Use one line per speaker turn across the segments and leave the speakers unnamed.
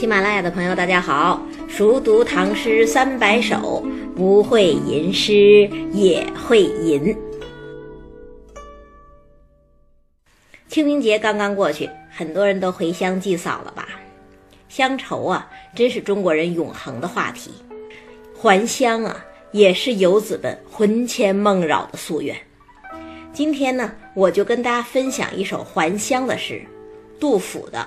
喜马拉雅的朋友，大家好！熟读唐诗三百首，不会吟诗也会吟。清明节刚刚过去，很多人都回乡祭扫了吧？乡愁啊，真是中国人永恒的话题。还乡啊，也是游子们魂牵梦绕的夙愿。今天呢，我就跟大家分享一首还乡的诗，杜甫的。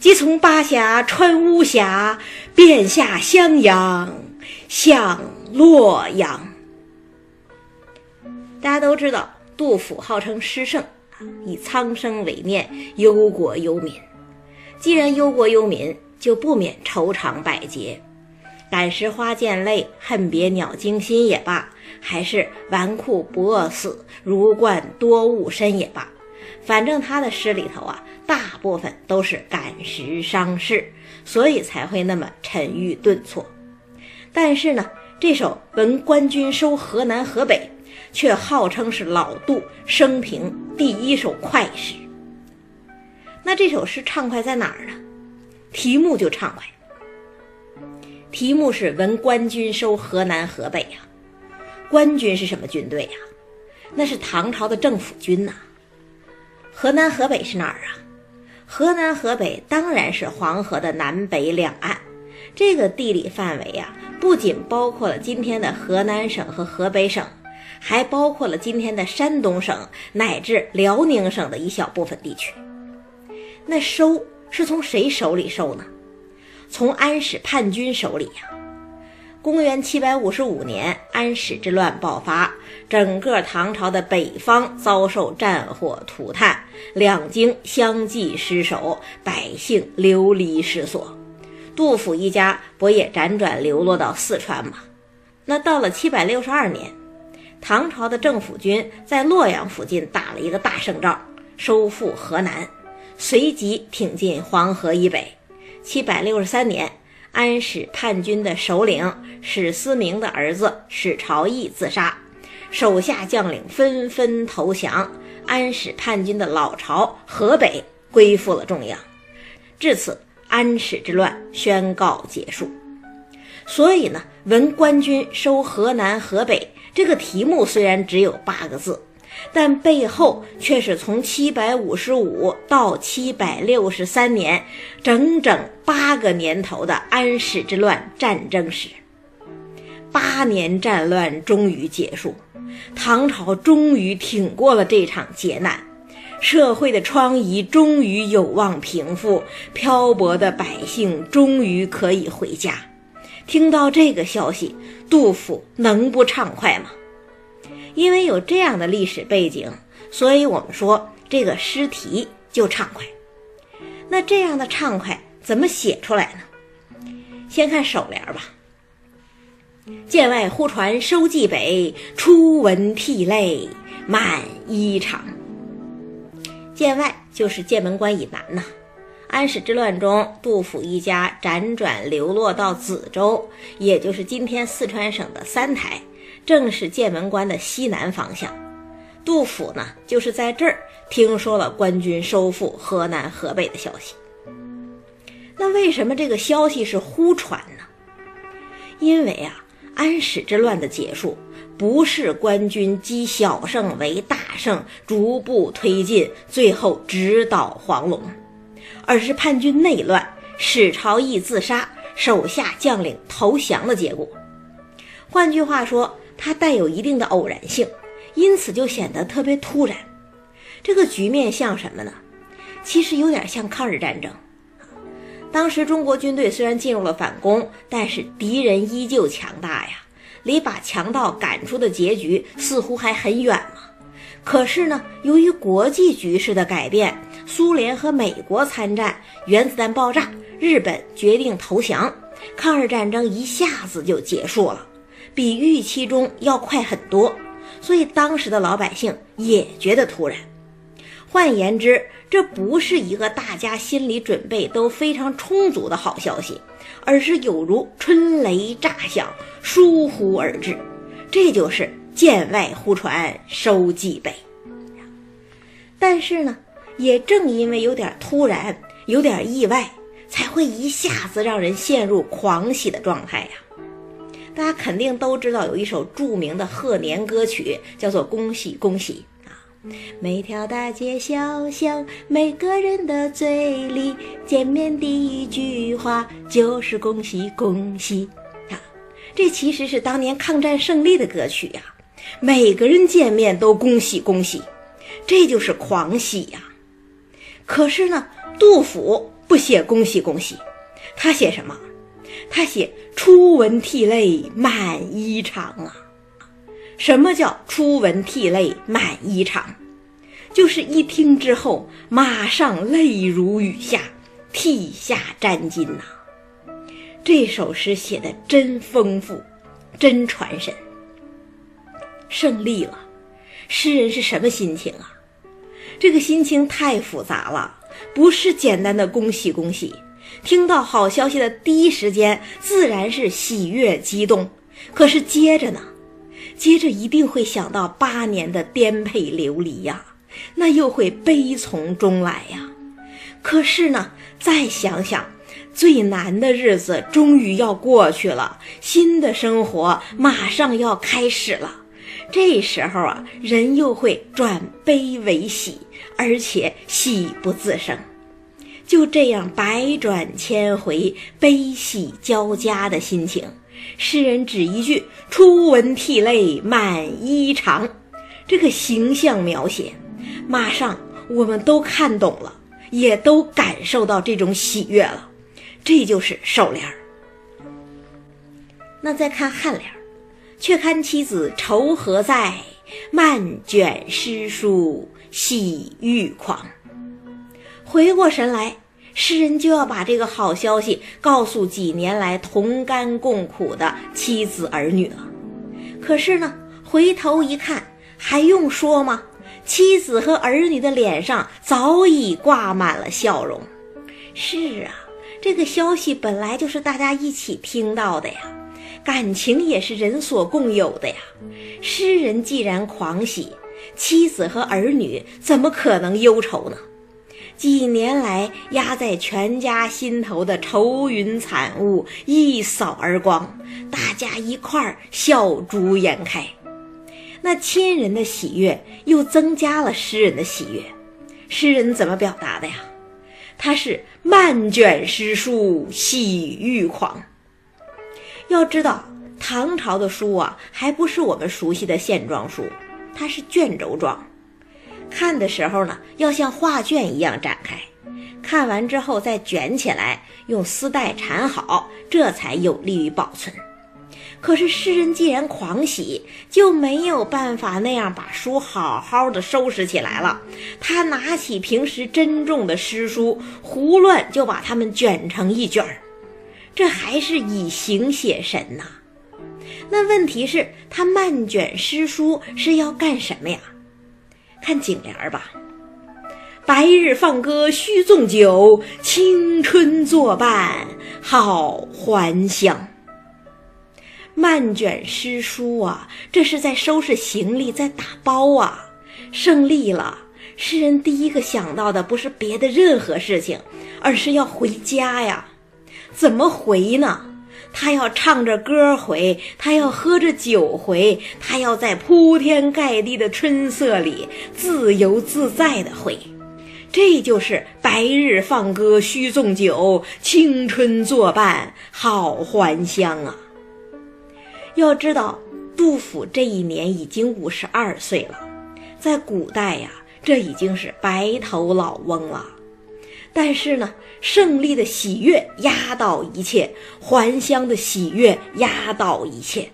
即从巴峡穿巫峡，便下襄阳向洛阳。大家都知道，杜甫号称诗圣，以苍生为念，忧国忧民。既然忧国忧民，就不免愁肠百结。感时花溅泪，恨别鸟惊心也罢，还是纨绔不饿死，如灌多误身也罢。反正他的诗里头啊，大部分都是感时伤势，所以才会那么沉郁顿挫。但是呢，这首《闻官军收河南河北》却号称是老杜生平第一首快诗。那这首诗畅快在哪儿呢？题目就畅快，题目是“闻官军收河南河北”呀。官军是什么军队呀？那是唐朝的政府军呐。河南河北是哪儿啊？河南河北当然是黄河的南北两岸。这个地理范围呀，不仅包括了今天的河南省和河北省，还包括了今天的山东省乃至辽宁省的一小部分地区。那收是从谁手里收呢？从安史叛军手里呀。公元七百五十五年，安史之乱爆发，整个唐朝的北方遭受战火涂炭，两京相继失守，百姓流离失所。杜甫一家不也辗转流落到四川吗？那到了七百六十二年，唐朝的政府军在洛阳附近打了一个大胜仗，收复河南，随即挺进黄河以北。七百六十三年。安史叛军的首领史思明的儿子史朝义自杀，手下将领纷纷投降，安史叛军的老巢河北归附了中央。至此，安史之乱宣告结束。所以呢，闻官军收河南河北这个题目虽然只有八个字。但背后却是从七百五十五到七百六十三年，整整八个年头的安史之乱战争史。八年战乱终于结束，唐朝终于挺过了这场劫难，社会的疮痍终于有望平复，漂泊的百姓终于可以回家。听到这个消息，杜甫能不畅快吗？因为有这样的历史背景，所以我们说这个诗题就畅快。那这样的畅快怎么写出来呢？先看首联吧。剑外忽传收蓟北，初闻涕泪满衣裳。剑外就是剑门关以南呐。安史之乱中，杜甫一家辗转流落到梓州，也就是今天四川省的三台。正是剑门关的西南方向，杜甫呢就是在这儿听说了官军收复河南河北的消息。那为什么这个消息是忽传呢？因为啊，安史之乱的结束不是官军积小胜为大胜，逐步推进，最后直捣黄龙，而是叛军内乱，史朝义自杀，手下将领投降的结果。换句话说。它带有一定的偶然性，因此就显得特别突然。这个局面像什么呢？其实有点像抗日战争。当时中国军队虽然进入了反攻，但是敌人依旧强大呀，离把强盗赶出的结局似乎还很远嘛。可是呢，由于国际局势的改变，苏联和美国参战，原子弹爆炸，日本决定投降，抗日战争一下子就结束了。比预期中要快很多，所以当时的老百姓也觉得突然。换言之，这不是一个大家心理准备都非常充足的好消息，而是有如春雷炸响，疏忽而至。这就是见外忽传收蓟北。但是呢，也正因为有点突然，有点意外，才会一下子让人陷入狂喜的状态呀。大家肯定都知道有一首著名的贺年歌曲，叫做《恭喜恭喜》啊。每条大街小巷，每个人的嘴里，见面第一句话就是恭喜恭喜啊。这其实是当年抗战胜利的歌曲呀，每个人见面都恭喜恭喜，这就是狂喜呀。可是呢，杜甫不写恭喜恭喜，他写什么？他写“初闻涕泪满衣裳”啊，什么叫“初闻涕泪满衣裳”？就是一听之后，马上泪如雨下，涕下沾襟呐。这首诗写的真丰富，真传神。胜利了，诗人是什么心情啊？这个心情太复杂了，不是简单的恭喜恭喜。听到好消息的第一时间，自然是喜悦激动。可是接着呢？接着一定会想到八年的颠沛流离呀，那又会悲从中来呀。可是呢，再想想，最难的日子终于要过去了，新的生活马上要开始了。这时候啊，人又会转悲为喜，而且喜不自胜。就这样百转千回、悲喜交加的心情，诗人只一句“初闻涕泪满衣裳”，这个形象描写，马上我们都看懂了，也都感受到这种喜悦了。这就是首联儿。那再看颔联儿，却看妻子愁何在，漫卷诗书喜欲狂。回过神来，诗人就要把这个好消息告诉几年来同甘共苦的妻子儿女了。可是呢，回头一看，还用说吗？妻子和儿女的脸上早已挂满了笑容。是啊，这个消息本来就是大家一起听到的呀，感情也是人所共有的呀。诗人既然狂喜，妻子和儿女怎么可能忧愁呢？几年来压在全家心头的愁云惨雾一扫而光，大家一块儿笑逐颜开。那亲人的喜悦又增加了诗人的喜悦。诗人怎么表达的呀？他是漫卷诗书喜欲狂。要知道，唐朝的书啊，还不是我们熟悉的线装书，它是卷轴装。看的时候呢，要像画卷一样展开，看完之后再卷起来，用丝带缠好，这才有利于保存。可是诗人既然狂喜，就没有办法那样把书好好的收拾起来了。他拿起平时珍重的诗书，胡乱就把它们卷成一卷儿，这还是以形写神呐。那问题是，他漫卷诗书是要干什么呀？看颈联儿吧，白日放歌须纵酒，青春作伴好还乡。漫卷诗书啊，这是在收拾行李，在打包啊。胜利了，诗人第一个想到的不是别的任何事情，而是要回家呀。怎么回呢？他要唱着歌回，他要喝着酒回，他要在铺天盖地的春色里自由自在的回。这就是白日放歌须纵酒，青春作伴好还乡啊！要知道，杜甫这一年已经五十二岁了，在古代呀，这已经是白头老翁了。但是呢，胜利的喜悦压倒一切，还乡的喜悦压倒一切，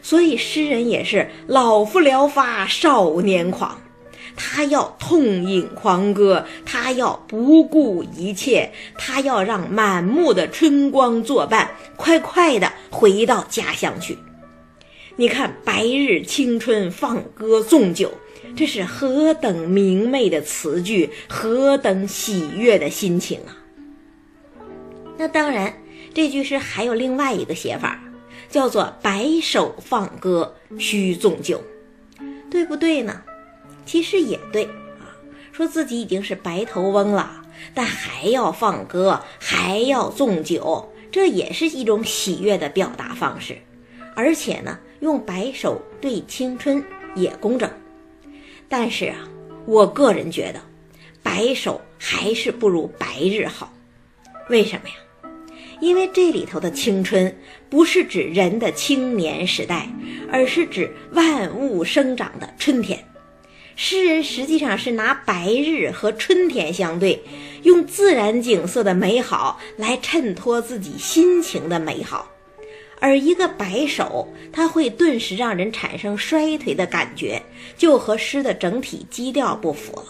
所以诗人也是老夫聊发少年狂，他要痛饮狂歌，他要不顾一切，他要让满目的春光作伴，快快的回到家乡去。你看“白日青春放歌纵酒”，这是何等明媚的词句，何等喜悦的心情啊！那当然，这句诗还有另外一个写法，叫做“白首放歌须纵酒”，对不对呢？其实也对啊，说自己已经是白头翁了，但还要放歌，还要纵酒，这也是一种喜悦的表达方式。而且呢，用白首对青春也工整。但是啊，我个人觉得，白首还是不如白日好。为什么呀？因为这里头的青春不是指人的青年时代，而是指万物生长的春天。诗人实际上是拿白日和春天相对，用自然景色的美好来衬托自己心情的美好。而一个摆手，它会顿时让人产生衰颓的感觉，就和诗的整体基调不符了。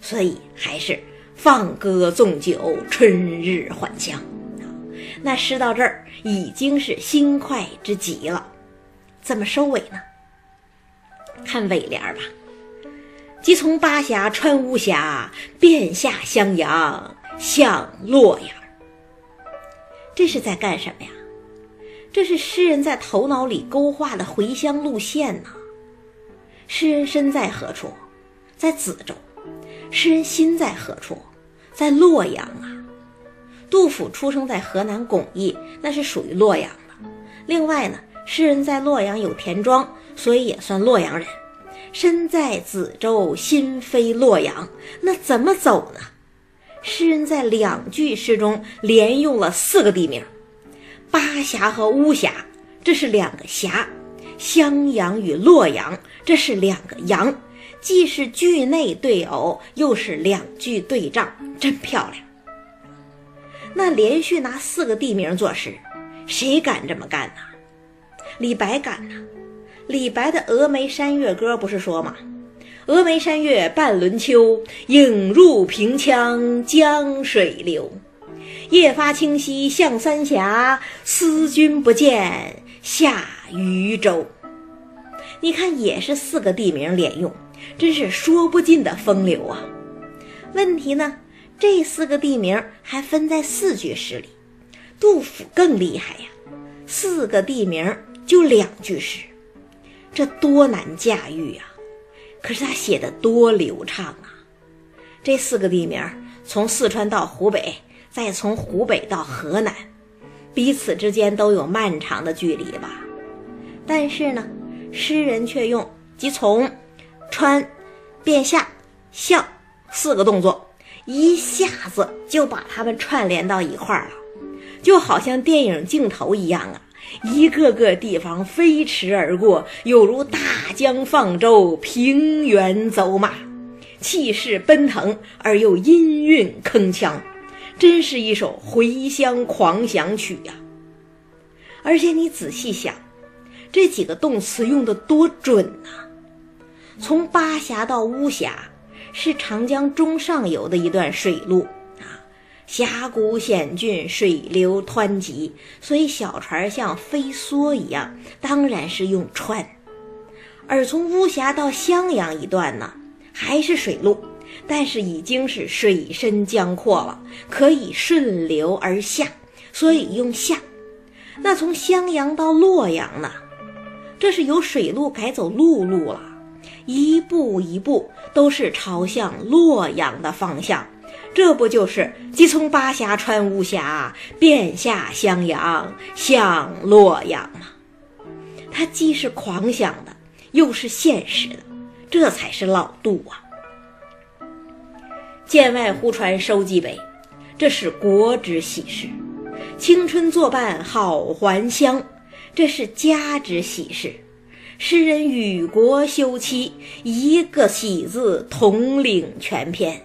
所以还是放歌纵酒，春日还乡。那诗到这儿已经是心快之极了，怎么收尾呢？看尾联吧，“即从巴峡穿巫峡，便下襄阳向洛阳。”这是在干什么呀？这是诗人在头脑里勾画的回乡路线呢。诗人身在何处？在梓州。诗人心在何处？在洛阳啊。杜甫出生在河南巩义，那是属于洛阳的。另外呢，诗人在洛阳有田庄，所以也算洛阳人。身在梓州，心飞洛阳，那怎么走呢？诗人在两句诗中连用了四个地名：巴峡和巫峡，这是两个峡；襄阳与洛阳，这是两个阳。既是句内对偶，又是两句对仗，真漂亮。那连续拿四个地名作诗，谁敢这么干呢？李白敢呐！李白的《峨眉山月歌》不是说吗？“峨眉山月半轮秋，影入平羌江水流。夜发清溪向三峡，思君不见下渝州。”你看，也是四个地名连用，真是说不尽的风流啊！问题呢？这四个地名还分在四句诗里，杜甫更厉害呀，四个地名就两句诗，这多难驾驭呀！可是他写的多流畅啊！这四个地名从四川到湖北，再从湖北到河南，彼此之间都有漫长的距离吧？但是呢，诗人却用即从、穿、变下、向四个动作。一下子就把他们串联到一块儿了，就好像电影镜头一样啊！一个个地方飞驰而过，有如大江放舟，平原走马，气势奔腾而又音韵铿锵，真是一首回乡狂想曲呀！而且你仔细想，这几个动词用的多准呐！从巴峡到巫峡。是长江中上游的一段水路啊，峡谷险峻，水流湍急，所以小船像飞梭一样，当然是用穿。而从巫峡到襄阳一段呢，还是水路，但是已经是水深江阔了，可以顺流而下，所以用下。那从襄阳到洛阳呢，这是由水路改走陆路了。一步一步都是朝向洛阳的方向，这不就是即从巴峡穿巫峡，便下襄阳向洛阳吗？他既是狂想的，又是现实的，这才是老杜啊！剑外忽传收蓟北，这是国之喜事；青春作伴好还乡，这是家之喜事。诗人与国休戚，一个喜字统领全篇，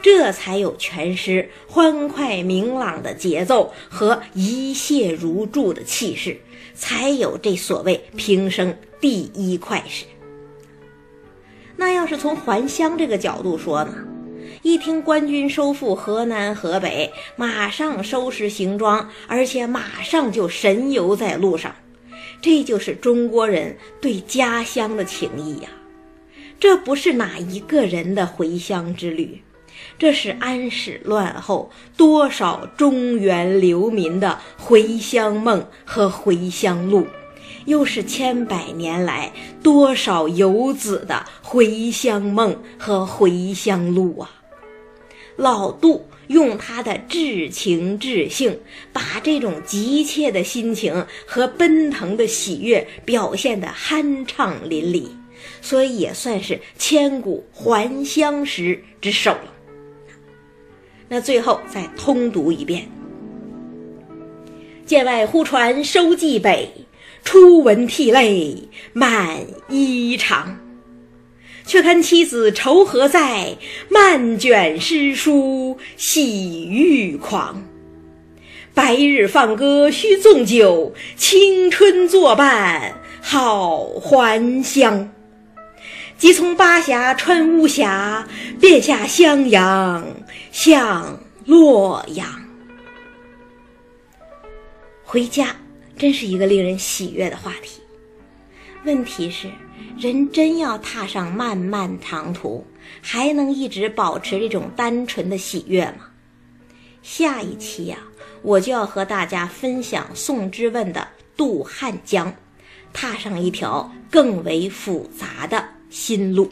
这才有全诗欢快明朗的节奏和一泻如注的气势，才有这所谓平生第一快事。那要是从还乡这个角度说呢？一听官军收复河南河北，马上收拾行装，而且马上就神游在路上。这就是中国人对家乡的情谊呀！这不是哪一个人的回乡之旅，这是安史乱后多少中原流民的回乡梦和回乡路，又是千百年来多少游子的回乡梦和回乡路啊！老杜。用他的至情至性，把这种急切的心情和奔腾的喜悦表现得酣畅淋漓，所以也算是千古还乡时之首了。那最后再通读一遍：剑外忽传收蓟北，初闻涕泪满衣裳。却看妻子愁何在，漫卷诗书喜欲狂。白日放歌须纵酒，青春作伴好还乡。即从巴峡穿巫峡，便下襄阳向洛阳。回家真是一个令人喜悦的话题。问题是。人真要踏上漫漫长途，还能一直保持这种单纯的喜悦吗？下一期呀，我就要和大家分享宋之问的渡汉江，踏上一条更为复杂的新路。